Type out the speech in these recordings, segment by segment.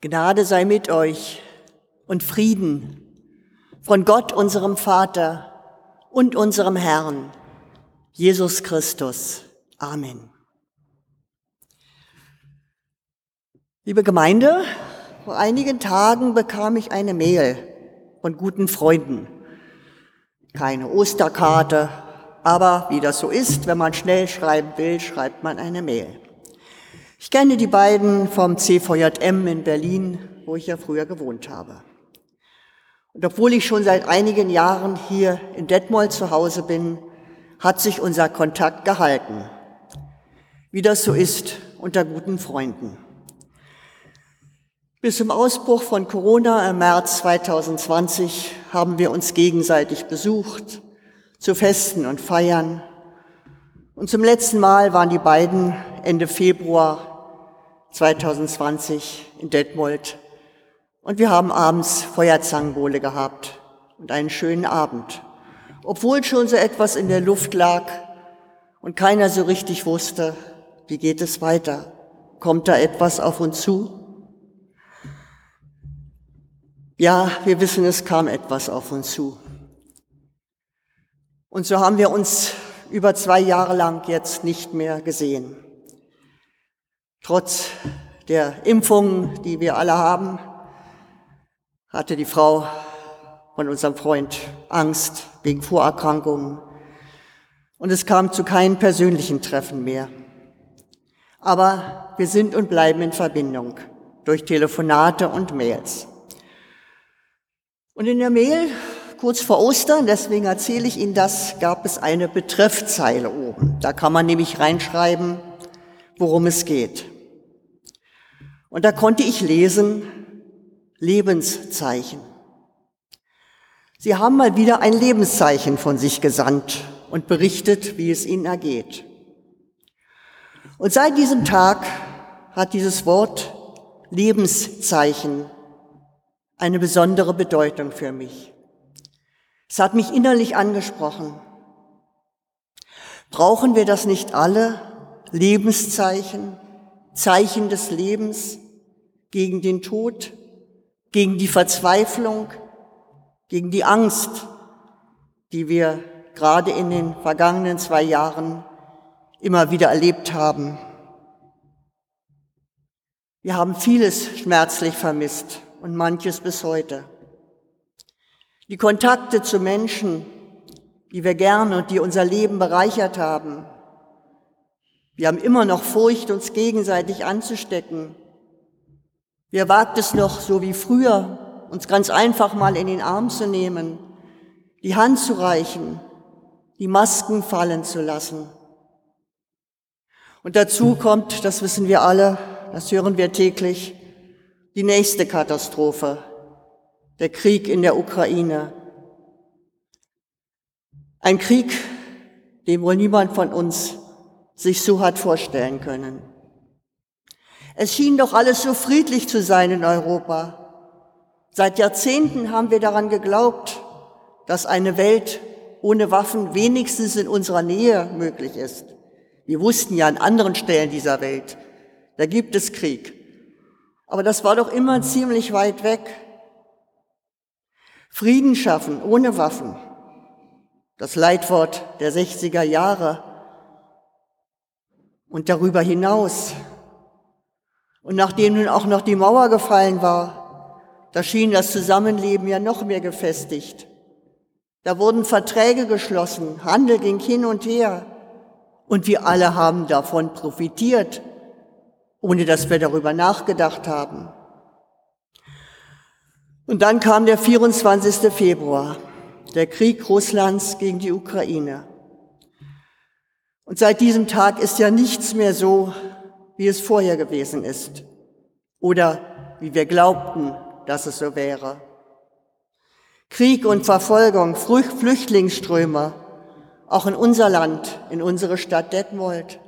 Gnade sei mit euch und Frieden von Gott, unserem Vater und unserem Herrn, Jesus Christus. Amen. Liebe Gemeinde, vor einigen Tagen bekam ich eine Mail von guten Freunden. Keine Osterkarte, aber wie das so ist, wenn man schnell schreiben will, schreibt man eine Mail. Ich kenne die beiden vom CVJM in Berlin, wo ich ja früher gewohnt habe. Und obwohl ich schon seit einigen Jahren hier in Detmold zu Hause bin, hat sich unser Kontakt gehalten. Wie das so ist unter guten Freunden. Bis zum Ausbruch von Corona im März 2020 haben wir uns gegenseitig besucht, zu Festen und Feiern. Und zum letzten Mal waren die beiden Ende Februar 2020 in Detmold. Und wir haben abends Feuerzangenbowle gehabt und einen schönen Abend. Obwohl schon so etwas in der Luft lag und keiner so richtig wusste, wie geht es weiter? Kommt da etwas auf uns zu? Ja, wir wissen, es kam etwas auf uns zu. Und so haben wir uns über zwei Jahre lang jetzt nicht mehr gesehen. Trotz der Impfungen, die wir alle haben, hatte die Frau von unserem Freund Angst wegen Vorerkrankungen. Und es kam zu keinem persönlichen Treffen mehr. Aber wir sind und bleiben in Verbindung durch Telefonate und Mails. Und in der Mail, kurz vor Ostern, deswegen erzähle ich Ihnen das, gab es eine Betreffzeile oben. Da kann man nämlich reinschreiben, worum es geht. Und da konnte ich lesen, Lebenszeichen. Sie haben mal wieder ein Lebenszeichen von sich gesandt und berichtet, wie es ihnen ergeht. Und seit diesem Tag hat dieses Wort Lebenszeichen eine besondere Bedeutung für mich. Es hat mich innerlich angesprochen. Brauchen wir das nicht alle? Lebenszeichen, Zeichen des Lebens, gegen den Tod, gegen die Verzweiflung, gegen die Angst, die wir gerade in den vergangenen zwei Jahren immer wieder erlebt haben. Wir haben vieles schmerzlich vermisst und manches bis heute. Die Kontakte zu Menschen, die wir gerne und die unser Leben bereichert haben. Wir haben immer noch Furcht, uns gegenseitig anzustecken Wer wagt es noch, so wie früher, uns ganz einfach mal in den Arm zu nehmen, die Hand zu reichen, die Masken fallen zu lassen? Und dazu kommt, das wissen wir alle, das hören wir täglich, die nächste Katastrophe, der Krieg in der Ukraine. Ein Krieg, den wohl niemand von uns sich so hat vorstellen können. Es schien doch alles so friedlich zu sein in Europa. Seit Jahrzehnten haben wir daran geglaubt, dass eine Welt ohne Waffen wenigstens in unserer Nähe möglich ist. Wir wussten ja an anderen Stellen dieser Welt, da gibt es Krieg. Aber das war doch immer ziemlich weit weg. Frieden schaffen ohne Waffen. Das Leitwort der 60er Jahre. Und darüber hinaus und nachdem nun auch noch die Mauer gefallen war, da schien das Zusammenleben ja noch mehr gefestigt. Da wurden Verträge geschlossen, Handel ging hin und her und wir alle haben davon profitiert, ohne dass wir darüber nachgedacht haben. Und dann kam der 24. Februar, der Krieg Russlands gegen die Ukraine. Und seit diesem Tag ist ja nichts mehr so, wie es vorher gewesen ist oder wie wir glaubten, dass es so wäre. Krieg und Verfolgung, Flüchtlingsströme, auch in unser Land, in unsere Stadt Detmold.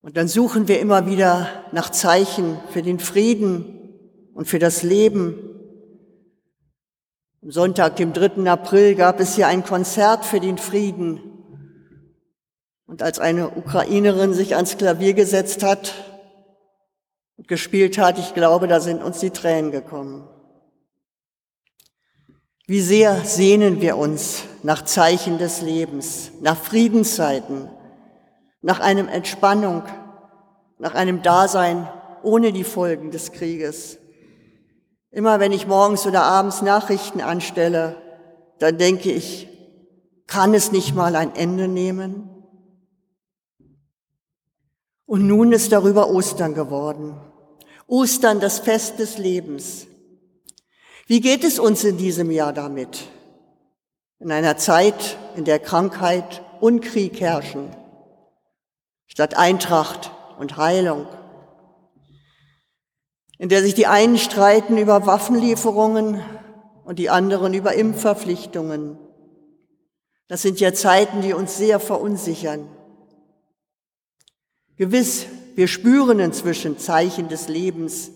Und dann suchen wir immer wieder nach Zeichen für den Frieden und für das Leben. Am Sonntag, dem 3. April, gab es hier ein Konzert für den Frieden. Und als eine Ukrainerin sich ans Klavier gesetzt hat, gespielt hat, ich glaube, da sind uns die Tränen gekommen. Wie sehr sehnen wir uns nach Zeichen des Lebens, nach Friedenszeiten, nach einem Entspannung, nach einem Dasein ohne die Folgen des Krieges. Immer wenn ich morgens oder abends Nachrichten anstelle, dann denke ich, kann es nicht mal ein Ende nehmen? Und nun ist darüber Ostern geworden. Ostern, das Fest des Lebens. Wie geht es uns in diesem Jahr damit? In einer Zeit, in der Krankheit und Krieg herrschen, statt Eintracht und Heilung, in der sich die einen streiten über Waffenlieferungen und die anderen über Impfverpflichtungen. Das sind ja Zeiten, die uns sehr verunsichern. Gewiss, wir spüren inzwischen Zeichen des Lebens,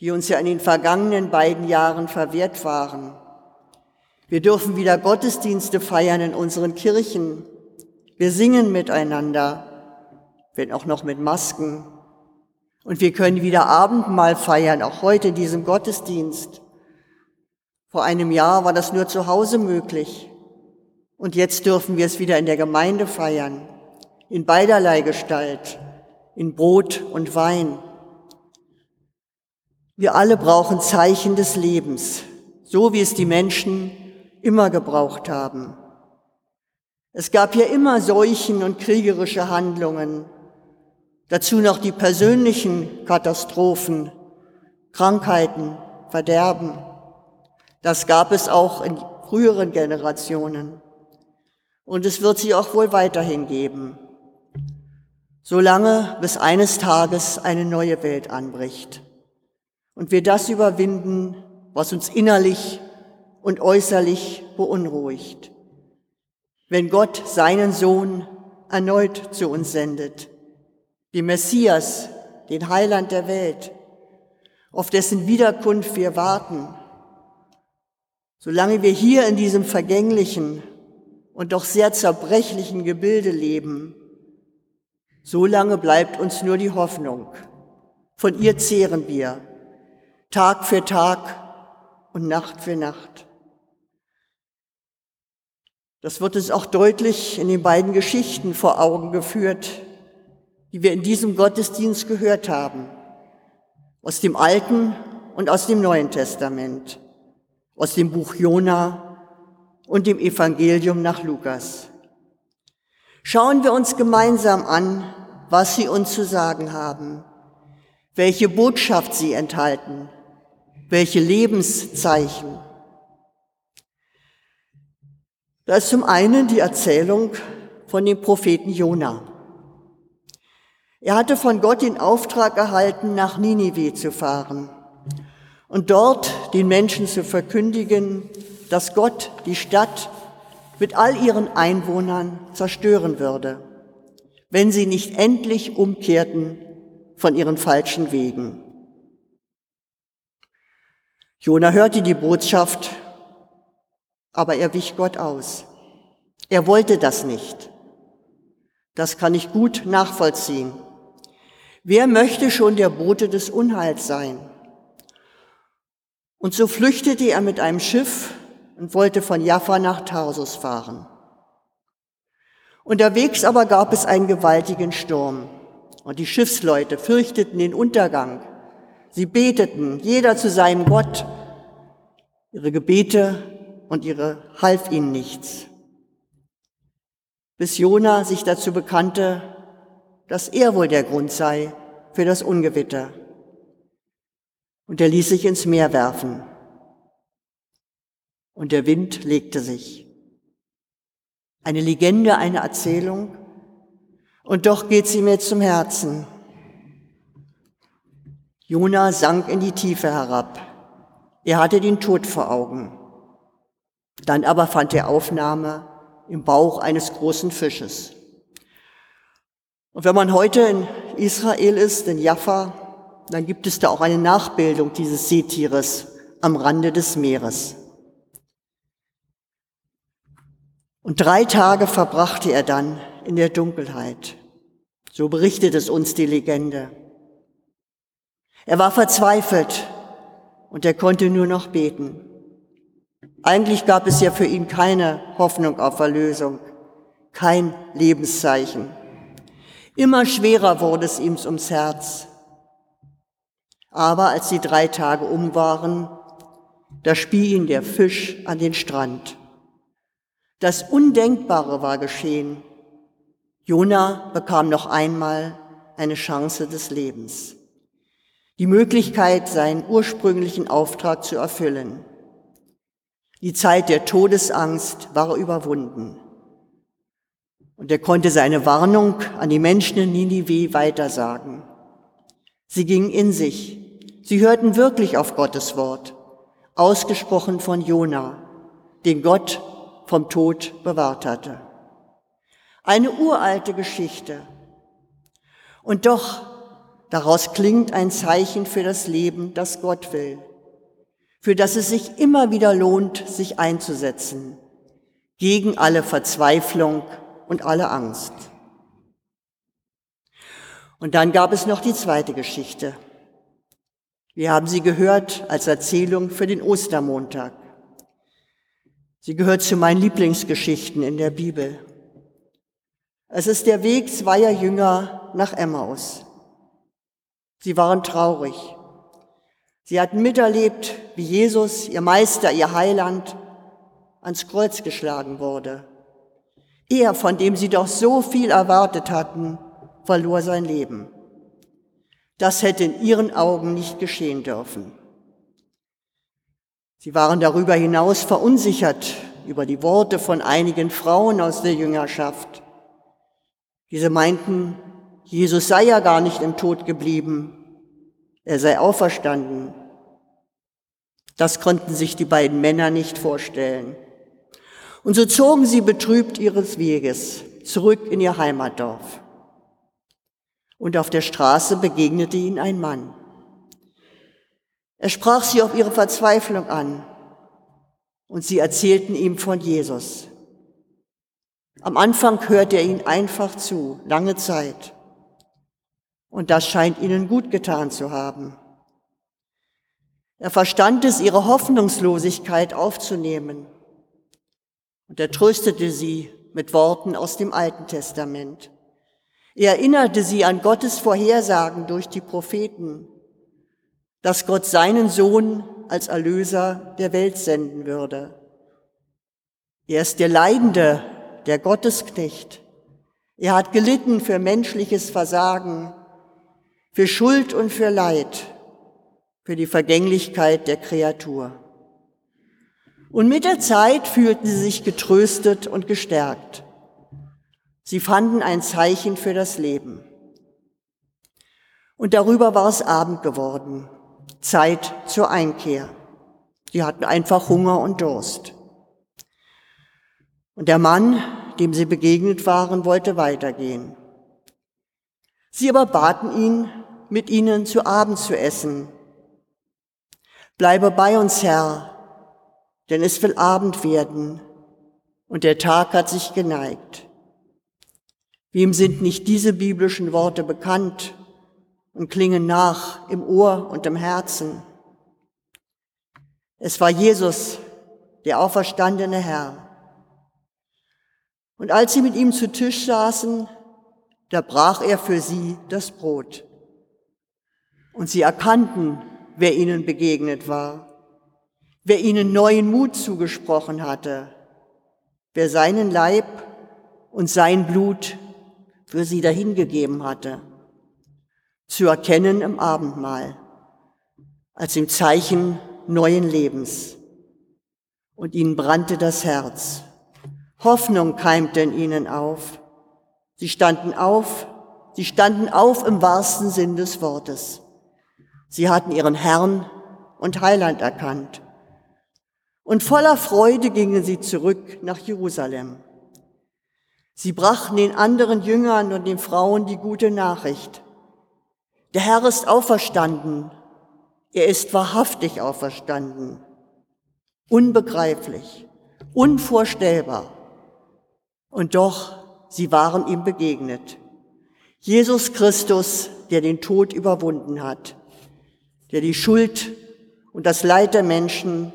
die uns ja in den vergangenen beiden Jahren verwehrt waren. Wir dürfen wieder Gottesdienste feiern in unseren Kirchen. Wir singen miteinander, wenn auch noch mit Masken. Und wir können wieder Abendmahl feiern, auch heute in diesem Gottesdienst. Vor einem Jahr war das nur zu Hause möglich. Und jetzt dürfen wir es wieder in der Gemeinde feiern, in beiderlei Gestalt, in Brot und Wein. Wir alle brauchen Zeichen des Lebens, so wie es die Menschen immer gebraucht haben. Es gab ja immer Seuchen und kriegerische Handlungen, dazu noch die persönlichen Katastrophen, Krankheiten, Verderben. Das gab es auch in früheren Generationen. Und es wird sie auch wohl weiterhin geben, solange bis eines Tages eine neue Welt anbricht und wir das überwinden, was uns innerlich und äußerlich beunruhigt. Wenn Gott seinen Sohn erneut zu uns sendet, die Messias, den Heiland der Welt, auf dessen Wiederkunft wir warten, solange wir hier in diesem vergänglichen und doch sehr zerbrechlichen Gebilde leben, solange bleibt uns nur die Hoffnung. Von ihr zehren wir Tag für Tag und Nacht für Nacht. Das wird uns auch deutlich in den beiden Geschichten vor Augen geführt, die wir in diesem Gottesdienst gehört haben, aus dem Alten und aus dem Neuen Testament, aus dem Buch Jona und dem Evangelium nach Lukas. Schauen wir uns gemeinsam an, was sie uns zu sagen haben, welche Botschaft sie enthalten welche Lebenszeichen. Da ist zum einen die Erzählung von dem Propheten Jona. Er hatte von Gott den Auftrag erhalten, nach Ninive zu fahren und dort den Menschen zu verkündigen, dass Gott die Stadt mit all ihren Einwohnern zerstören würde, wenn sie nicht endlich umkehrten von ihren falschen Wegen. Jona hörte die Botschaft, aber er wich Gott aus. Er wollte das nicht. Das kann ich gut nachvollziehen. Wer möchte schon der Bote des Unheils sein? Und so flüchtete er mit einem Schiff und wollte von Jaffa nach Tarsus fahren. Unterwegs aber gab es einen gewaltigen Sturm und die Schiffsleute fürchteten den Untergang. Sie beteten, jeder zu seinem Gott. Ihre Gebete und ihre half ihnen nichts. Bis Jona sich dazu bekannte, dass er wohl der Grund sei für das Ungewitter. Und er ließ sich ins Meer werfen. Und der Wind legte sich. Eine Legende, eine Erzählung. Und doch geht sie mir zum Herzen. Jona sank in die Tiefe herab. Er hatte den Tod vor Augen. Dann aber fand er Aufnahme im Bauch eines großen Fisches. Und wenn man heute in Israel ist, in Jaffa, dann gibt es da auch eine Nachbildung dieses Seetieres am Rande des Meeres. Und drei Tage verbrachte er dann in der Dunkelheit. So berichtet es uns die Legende. Er war verzweifelt und er konnte nur noch beten. Eigentlich gab es ja für ihn keine Hoffnung auf Erlösung, kein Lebenszeichen. Immer schwerer wurde es ihm ums Herz. Aber als die drei Tage um waren, da spie ihn der Fisch an den Strand. Das Undenkbare war geschehen. Jona bekam noch einmal eine Chance des Lebens. Die Möglichkeit, seinen ursprünglichen Auftrag zu erfüllen. Die Zeit der Todesangst war überwunden. Und er konnte seine Warnung an die Menschen in Ninive weitersagen. Sie gingen in sich. Sie hörten wirklich auf Gottes Wort, ausgesprochen von Jona, den Gott vom Tod bewahrt hatte. Eine uralte Geschichte. Und doch, daraus klingt ein Zeichen für das Leben, das Gott will, für das es sich immer wieder lohnt, sich einzusetzen, gegen alle Verzweiflung und alle Angst. Und dann gab es noch die zweite Geschichte. Wir haben sie gehört als Erzählung für den Ostermontag. Sie gehört zu meinen Lieblingsgeschichten in der Bibel. Es ist der Weg zweier Jünger nach Emmaus. Sie waren traurig. Sie hatten miterlebt, wie Jesus, ihr Meister, ihr Heiland, ans Kreuz geschlagen wurde. Er, von dem sie doch so viel erwartet hatten, verlor sein Leben. Das hätte in ihren Augen nicht geschehen dürfen. Sie waren darüber hinaus verunsichert über die Worte von einigen Frauen aus der Jüngerschaft. Diese meinten, Jesus sei ja gar nicht im Tod geblieben, er sei auferstanden. Das konnten sich die beiden Männer nicht vorstellen. Und so zogen sie betrübt ihres Weges zurück in ihr Heimatdorf. Und auf der Straße begegnete ihnen ein Mann. Er sprach sie auf ihre Verzweiflung an und sie erzählten ihm von Jesus. Am Anfang hörte er ihnen einfach zu, lange Zeit. Und das scheint ihnen gut getan zu haben. Er verstand es, ihre Hoffnungslosigkeit aufzunehmen. Und er tröstete sie mit Worten aus dem Alten Testament. Er erinnerte sie an Gottes Vorhersagen durch die Propheten, dass Gott seinen Sohn als Erlöser der Welt senden würde. Er ist der Leidende, der Gottesknecht. Er hat gelitten für menschliches Versagen, für Schuld und für Leid, für die Vergänglichkeit der Kreatur. Und mit der Zeit fühlten sie sich getröstet und gestärkt. Sie fanden ein Zeichen für das Leben. Und darüber war es Abend geworden, Zeit zur Einkehr. Sie hatten einfach Hunger und Durst. Und der Mann, dem sie begegnet waren, wollte weitergehen. Sie aber baten ihn, mit ihnen zu Abend zu essen. Bleibe bei uns, Herr, denn es will Abend werden und der Tag hat sich geneigt. Wem sind nicht diese biblischen Worte bekannt und klingen nach im Ohr und im Herzen? Es war Jesus, der auferstandene Herr, und als sie mit ihm zu Tisch saßen, da brach er für sie das Brot. Und sie erkannten, wer ihnen begegnet war, wer ihnen neuen Mut zugesprochen hatte, wer seinen Leib und sein Blut für sie dahingegeben hatte, zu erkennen im Abendmahl, als im Zeichen neuen Lebens. Und ihnen brannte das Herz. Hoffnung keimte in ihnen auf. Sie standen auf, sie standen auf im wahrsten Sinn des Wortes. Sie hatten ihren Herrn und Heiland erkannt. Und voller Freude gingen sie zurück nach Jerusalem. Sie brachten den anderen Jüngern und den Frauen die gute Nachricht. Der Herr ist auferstanden. Er ist wahrhaftig auferstanden. Unbegreiflich, unvorstellbar. Und doch, sie waren ihm begegnet. Jesus Christus, der den Tod überwunden hat. der die Schuld und das Leid der Menschen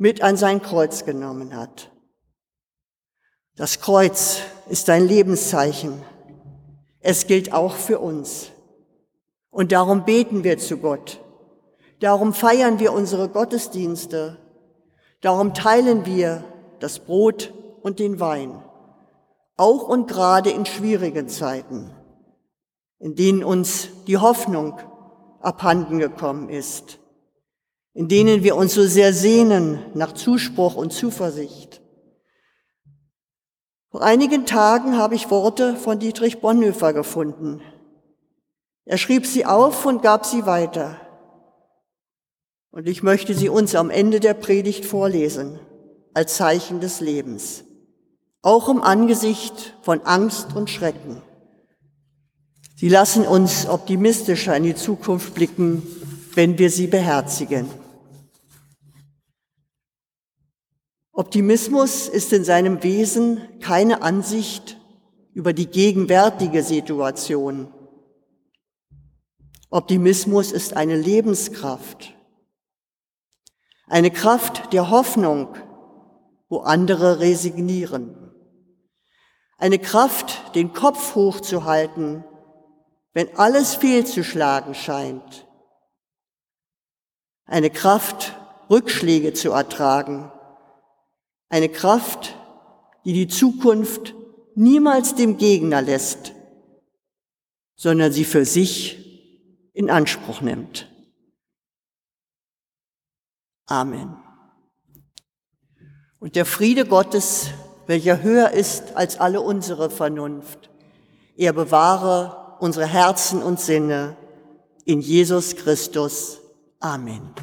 mit an sein Kreuz genommen hat. Das Kreuz ist ein Lebenszeichen. Es gilt auch für uns. Und darum beten wir zu Gott. Darum feiern wir unsere Gottesdienste. Darum teilen wir das Brot und den Wein. Auch und gerade in schwierigen Zeiten, in denen uns die Hoffnung abhanden gekommen ist, in denen wir uns so sehr sehnen nach Zuspruch und Zuversicht. Vor einigen Tagen habe ich Worte von Dietrich Bonhoeffer gefunden. Er schrieb sie auf und gab sie weiter. Und ich möchte sie uns am Ende der Predigt vorlesen, als Zeichen des Lebens, auch im Angesicht von Angst und Schrecken. Sie lassen uns optimistischer in die Zukunft blicken, wenn wir sie beherzigen. Optimismus ist in seinem Wesen keine Ansicht über die gegenwärtige Situation. Optimismus ist eine Lebenskraft, eine Kraft der Hoffnung, wo andere resignieren, eine Kraft, den Kopf hochzuhalten, wenn alles fehlzuschlagen scheint, eine Kraft, Rückschläge zu ertragen, eine Kraft, die die Zukunft niemals dem Gegner lässt, sondern sie für sich in Anspruch nimmt. Amen. Und der Friede Gottes, welcher höher ist als alle unsere Vernunft, er bewahre unsere Herzen und Sinne in Jesus Christus. Amen.